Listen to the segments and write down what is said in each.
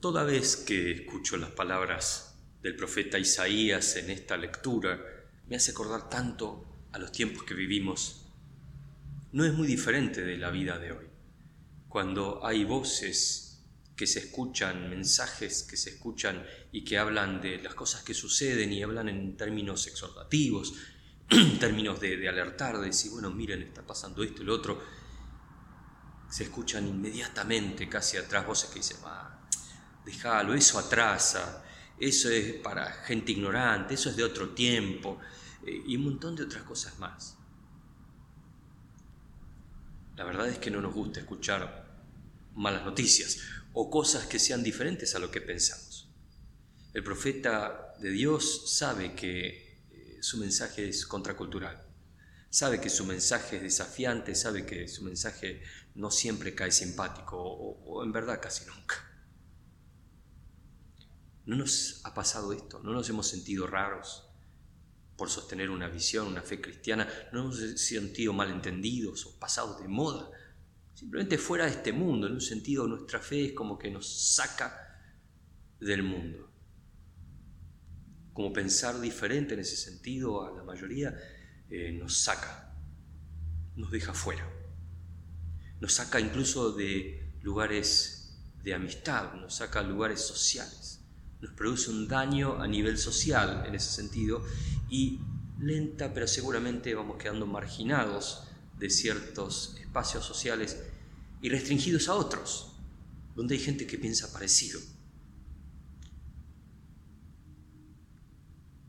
Toda vez que escucho las palabras del profeta Isaías en esta lectura, me hace acordar tanto a los tiempos que vivimos. No es muy diferente de la vida de hoy. Cuando hay voces que se escuchan, mensajes que se escuchan y que hablan de las cosas que suceden y hablan en términos exhortativos, en términos de, alertar, de decir, bueno, miren, está pasando esto y lo otro, se escuchan inmediatamente casi atrás voces que dicen, ah, déjalo, eso atrasa, eso es para gente ignorante, eso es de otro tiempo, eh, y un montón de otras cosas más. La verdad es que no nos gusta escuchar malas noticias o cosas que sean diferentes a lo que pensamos. El profeta de Dios sabe que eh, su mensaje es contracultural, sabe que su mensaje es desafiante, sabe que su mensaje no siempre cae simpático o en verdad casi nunca. ¿No nos ha pasado esto? ¿No nos hemos sentido raros por sostener una visión, una fe cristiana? ¿No nos hemos sentido malentendidos o pasados de moda? Simplemente fuera de este mundo, en un sentido nuestra fe es como que nos saca del mundo. Como pensar diferente en ese sentido a la mayoría eh, nos saca, nos deja fuera. Nos saca incluso de lugares de amistad, nos saca lugares sociales nos produce un daño a nivel social en ese sentido y lenta pero seguramente vamos quedando marginados de ciertos espacios sociales y restringidos a otros, donde hay gente que piensa parecido.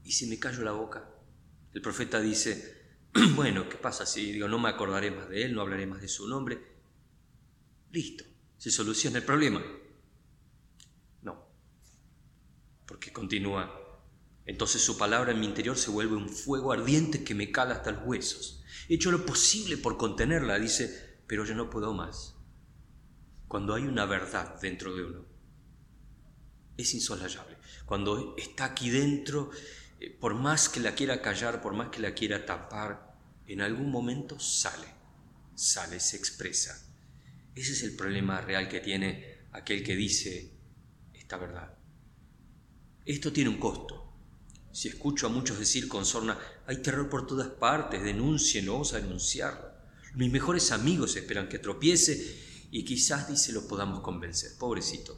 ¿Y si me callo la boca? El profeta dice, bueno, ¿qué pasa si digo no me acordaré más de él, no hablaré más de su nombre? Listo, se soluciona el problema porque continúa, entonces su palabra en mi interior se vuelve un fuego ardiente que me cala hasta los huesos. He hecho lo posible por contenerla, dice, pero yo no puedo más. Cuando hay una verdad dentro de uno, es insolayable. Cuando está aquí dentro, eh, por más que la quiera callar, por más que la quiera tapar, en algún momento sale, sale, se expresa. Ese es el problema real que tiene aquel que dice esta verdad. Esto tiene un costo. Si escucho a muchos decir con sorna, hay terror por todas partes, denúncienlo, vamos a denunciarlo. Mis mejores amigos esperan que tropiece y quizás, dice, lo podamos convencer. Pobrecito,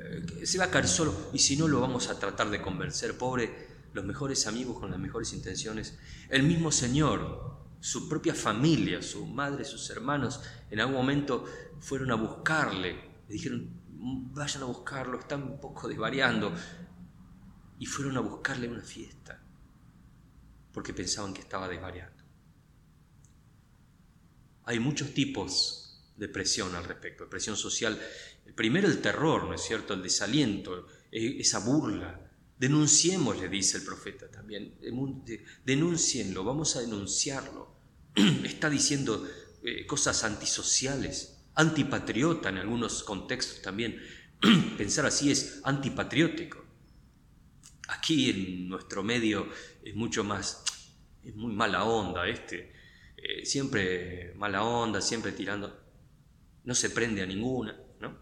eh, se va a caer solo y si no lo vamos a tratar de convencer. Pobre, los mejores amigos con las mejores intenciones. El mismo Señor, su propia familia, su madre, sus hermanos, en algún momento fueron a buscarle. Le dijeron, vayan a buscarlo, están un poco desvariando. Y fueron a buscarle una fiesta, porque pensaban que estaba desvariando. Hay muchos tipos de presión al respecto, de presión social. El primero el terror, ¿no es cierto? El desaliento, e, esa burla. Denunciemos, le dice el profeta también. Denúncienlo, vamos a denunciarlo. Está diciendo eh, cosas antisociales antipatriota en algunos contextos también. Pensar así es antipatriótico. Aquí en nuestro medio es mucho más, es muy mala onda este, eh, siempre mala onda, siempre tirando, no se prende a ninguna, ¿no?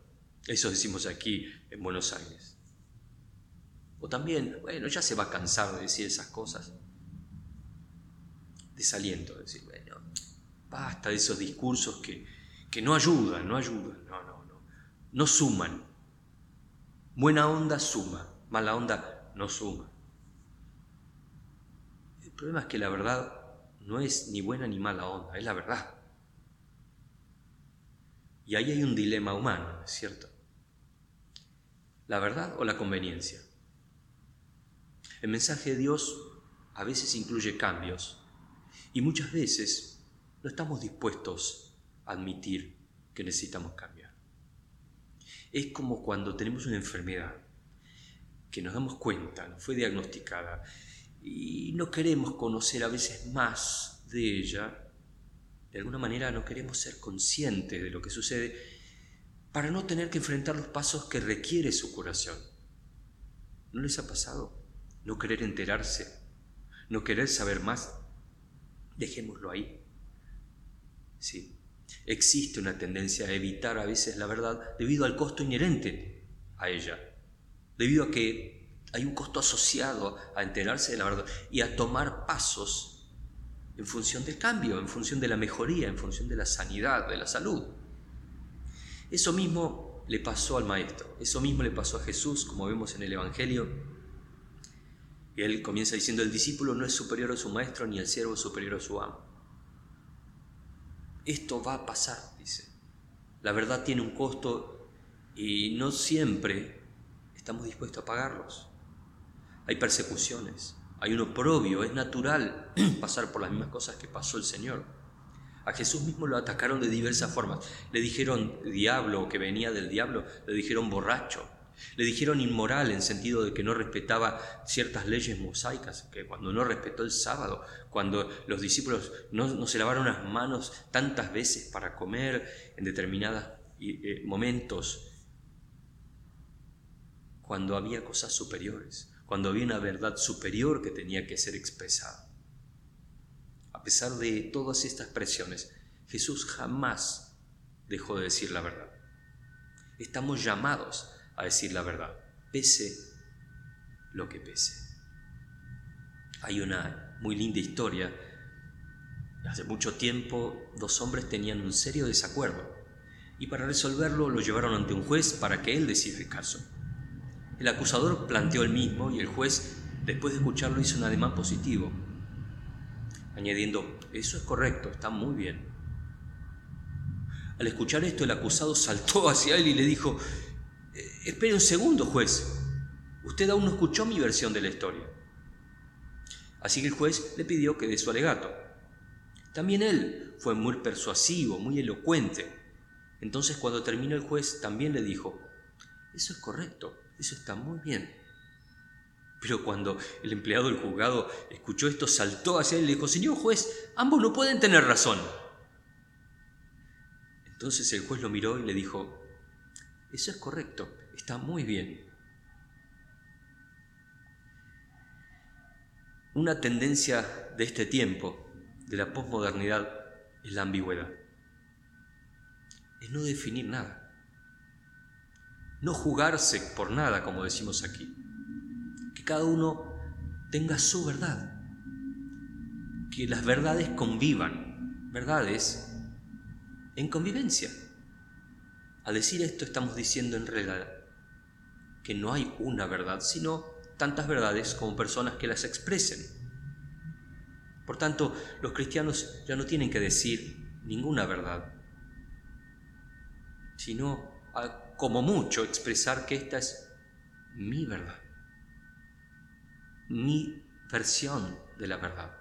Eso decimos aquí en Buenos Aires. O también, bueno, ya se va a cansar de decir esas cosas. Desaliento, decir, bueno, basta de esos discursos que, que no ayudan, no ayudan, no, no, no, no suman. Buena onda suma, mala onda no suma. El problema es que la verdad no es ni buena ni mala onda, es la verdad. Y ahí hay un dilema humano, ¿es cierto? ¿La verdad o la conveniencia? El mensaje de Dios a veces incluye cambios y muchas veces no estamos dispuestos admitir que necesitamos cambiar. Es como cuando tenemos una enfermedad que nos damos cuenta, nos fue diagnosticada y no queremos conocer a veces más de ella, de alguna manera no queremos ser conscientes de lo que sucede para no tener que enfrentar los pasos que requiere su curación. ¿No les ha pasado? No querer enterarse, no querer saber más. Dejémoslo ahí. Sí, Existe una tendencia a evitar a veces la verdad debido al costo inherente a ella, debido a que hay un costo asociado a enterarse de la verdad y a tomar pasos en función del cambio, en función de la mejoría, en función de la sanidad, de la salud. Eso mismo le pasó al maestro, eso mismo le pasó a Jesús, como vemos en el Evangelio. Él comienza diciendo, el discípulo no es superior a su maestro, ni el siervo superior a su amo. Esto va a pasar, dice. La verdad tiene un costo y no siempre estamos dispuestos a pagarlos. Hay persecuciones, hay un oprobio, es natural pasar por las mismas cosas que pasó el Señor. A Jesús mismo lo atacaron de diversas formas. Le dijeron diablo, que venía del diablo, le dijeron borracho, le dijeron inmoral en sentido de que no respetaba ciertas leyes mosaicas, que cuando no respetó el sábado, cuando los discípulos no, se lavaron las manos tantas veces para comer en determinados eh, momentos, cuando había cosas superiores, cuando había una verdad superior que tenía que ser expresada. A pesar de todas estas presiones, Jesús jamás dejó de decir la verdad. Estamos llamados a decir la verdad, pese lo que pese. Hay una muy linda historia. Hace mucho tiempo dos hombres tenían un serio desacuerdo y para resolverlo lo llevaron ante un juez para que él decida el caso. El acusador planteó el mismo y el juez, después de escucharlo, hizo un ademán positivo, añadiendo, eso es correcto, está muy bien. Al escuchar esto, el acusado saltó hacia él y le dijo, espere un segundo, juez. Usted aún no escuchó mi versión de la historia. Así que el juez le pidió que dé su alegato. También él fue muy persuasivo, muy elocuente. Entonces cuando terminó el juez también le dijo, eso es correcto, eso está muy bien. Pero cuando el empleado del juzgado escuchó esto, saltó hacia él y le dijo, Señor juez, ambos no pueden tener razón. Entonces el juez lo miró y le dijo, eso es correcto, está muy bien. Una tendencia de este tiempo, de la posmodernidad, es la ambigüedad. Es no definir nada. No jugarse por nada, como decimos aquí. Que cada uno tenga su verdad. Que las verdades convivan. Verdades en convivencia. Al decir esto estamos diciendo en realidad que no hay una verdad, sino tantas verdades como personas que las expresen. Por tanto, los cristianos ya no tienen que decir ninguna verdad, sino como mucho expresar que esta es mi verdad, mi versión de la verdad,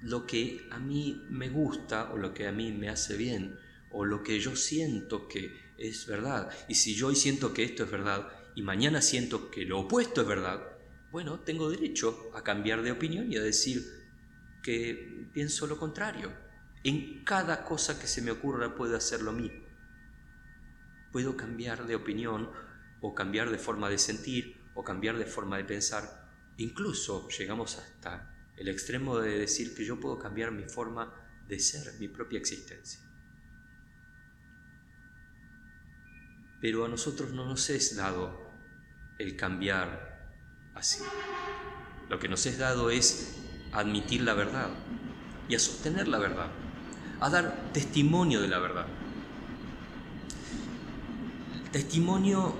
lo que a mí me gusta o lo que a mí me hace bien o lo que yo siento que es verdad. Y si yo hoy siento que esto es verdad y mañana siento que lo opuesto es verdad, bueno, tengo derecho a cambiar de opinión y a decir que pienso lo contrario. En cada cosa que se me ocurra puedo hacer lo mismo. Puedo cambiar de opinión o cambiar de forma de sentir o cambiar de forma de pensar. Incluso llegamos hasta el extremo de decir que yo puedo cambiar mi forma de ser, mi propia existencia. Pero a nosotros no nos es dado el cambiar así. Lo que nos es dado es admitir la verdad y a sostener la verdad, a dar testimonio de la verdad. El testimonio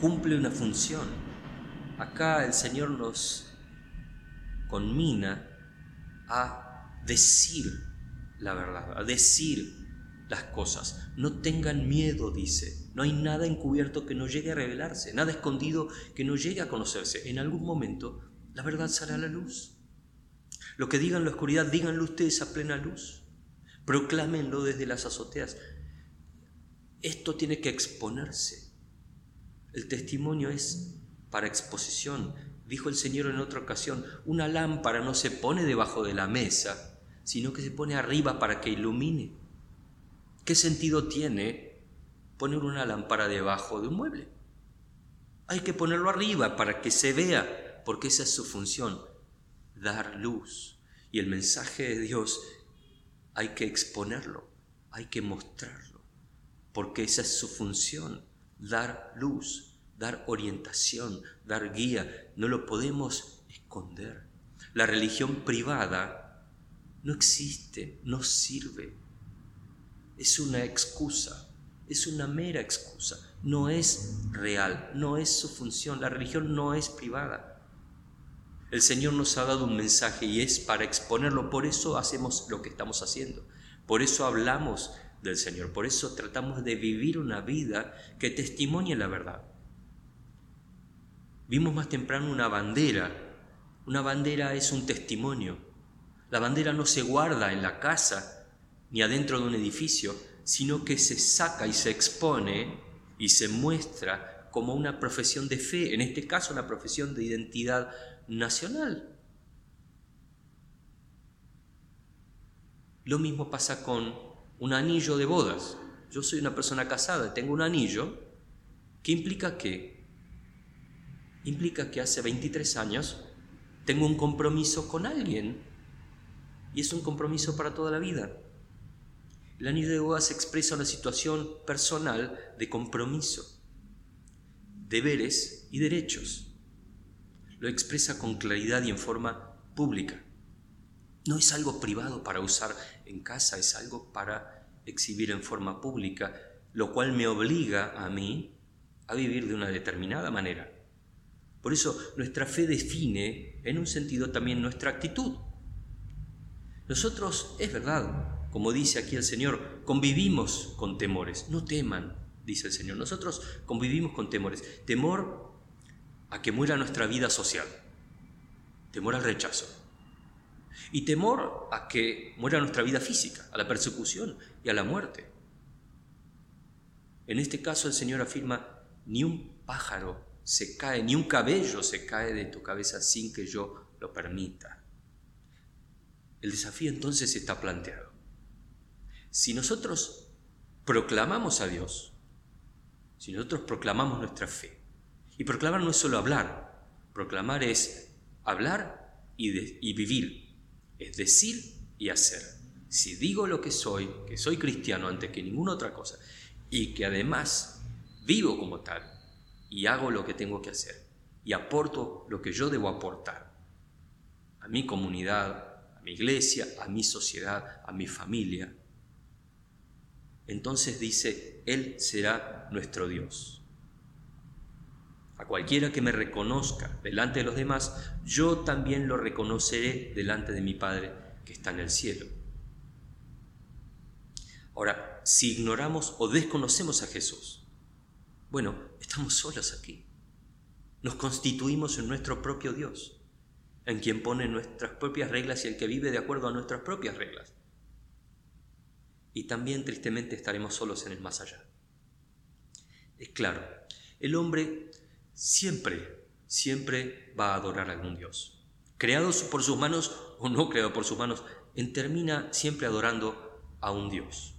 cumple una función. Acá el Señor nos conmina a decir la verdad, a decir las cosas. No tengan miedo, dice. No hay nada encubierto que no llegue a revelarse, nada escondido que no llegue a conocerse. En algún momento la verdad sale a la luz. Lo que digan la oscuridad, díganlo ustedes a plena luz. Proclámenlo desde las azoteas. Esto tiene que exponerse. El testimonio es para exposición. Dijo el Señor en otra ocasión, una lámpara no se pone debajo de la mesa, sino que se pone arriba para que ilumine. ¿Qué sentido tiene poner una lámpara debajo de un mueble? Hay que ponerlo arriba para que se vea, porque esa es su función, dar luz. Y el mensaje de Dios hay que exponerlo, hay que mostrarlo, porque esa es su función, dar luz dar orientación, dar guía, no lo podemos esconder. La religión privada no existe, no sirve. Es una excusa, es una mera excusa, no es real, no es su función. La religión no es privada. El Señor nos ha dado un mensaje y es para exponerlo, por eso hacemos lo que estamos haciendo, por eso hablamos del Señor, por eso tratamos de vivir una vida que testimonie la verdad. Vimos más temprano una bandera. Una bandera es un testimonio. La bandera no se guarda en la casa ni adentro de un edificio, sino que se saca y se expone y se muestra como una profesión de fe, en este caso una profesión de identidad nacional. Lo mismo pasa con un anillo de bodas. Yo soy una persona casada, tengo un anillo que implica que implica que hace 23 años tengo un compromiso con alguien y es un compromiso para toda la vida. El anillo de bodas expresa una situación personal de compromiso, deberes y derechos. Lo expresa con claridad y en forma pública. No es algo privado para usar en casa, es algo para exhibir en forma pública, lo cual me obliga a mí a vivir de una determinada manera. Por eso nuestra fe define en un sentido también nuestra actitud. Nosotros, es verdad, como dice aquí el Señor, convivimos con temores. No teman, dice el Señor. Nosotros convivimos con temores. Temor a que muera nuestra vida social. Temor al rechazo. Y temor a que muera nuestra vida física, a la persecución y a la muerte. En este caso el Señor afirma, ni un pájaro se cae, ni un cabello se cae de tu cabeza sin que yo lo permita. El desafío entonces está planteado. Si nosotros proclamamos a Dios, si nosotros proclamamos nuestra fe, y proclamar no es solo hablar, proclamar es hablar y, y vivir, es decir y hacer. Si digo lo que soy, que soy cristiano antes que ninguna otra cosa, y que además vivo como tal, y hago lo que tengo que hacer y aporto lo que yo debo aportar a mi comunidad, a mi iglesia, a mi sociedad, a mi familia. Entonces dice, Él será nuestro Dios. A cualquiera que me reconozca delante de los demás, yo también lo reconoceré delante de mi Padre que está en el cielo. Ahora, si ignoramos o desconocemos a Jesús, bueno, estamos solos aquí. Nos constituimos en nuestro propio Dios, en quien pone nuestras propias reglas y el que vive de acuerdo a nuestras propias reglas. Y también tristemente estaremos solos en el más allá. Es claro, el hombre siempre, siempre va a adorar a algún Dios. Creado por sus manos o no creado por sus manos, termina siempre adorando a un Dios.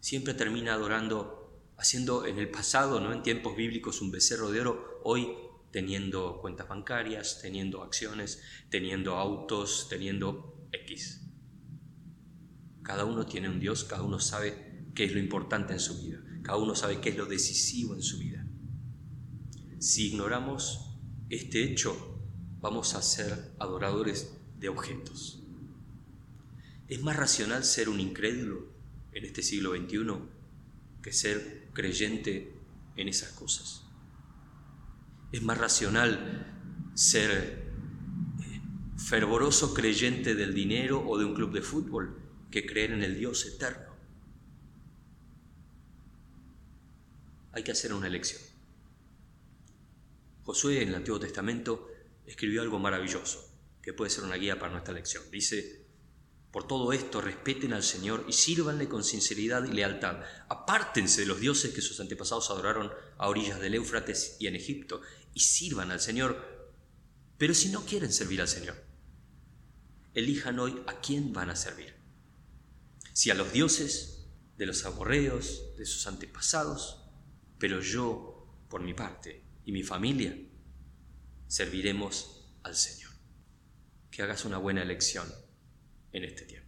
Siempre termina adorando haciendo en el pasado, ¿no? en tiempos bíblicos, un becerro de oro, hoy teniendo cuentas bancarias, teniendo acciones, teniendo autos, teniendo X. Cada uno tiene un Dios, cada uno sabe qué es lo importante en su vida, cada uno sabe qué es lo decisivo en su vida. Si ignoramos este hecho, vamos a ser adoradores de objetos. ¿Es más racional ser un incrédulo en este siglo XXI que ser creyente en esas cosas. Es más racional ser eh, fervoroso creyente del dinero o de un club de fútbol que creer en el Dios eterno. Hay que hacer una elección. Josué en el Antiguo Testamento escribió algo maravilloso que puede ser una guía para nuestra lección. Dice, por todo esto, respeten al Señor y sírvanle con sinceridad y lealtad. Apártense de los dioses que sus antepasados adoraron a orillas del Éufrates y en Egipto y sirvan al Señor. Pero si no quieren servir al Señor, elijan hoy a quién van a servir. Si a los dioses de los aborreos, de sus antepasados, pero yo, por mi parte y mi familia, serviremos al Señor. Que hagas una buena elección en este tiempo.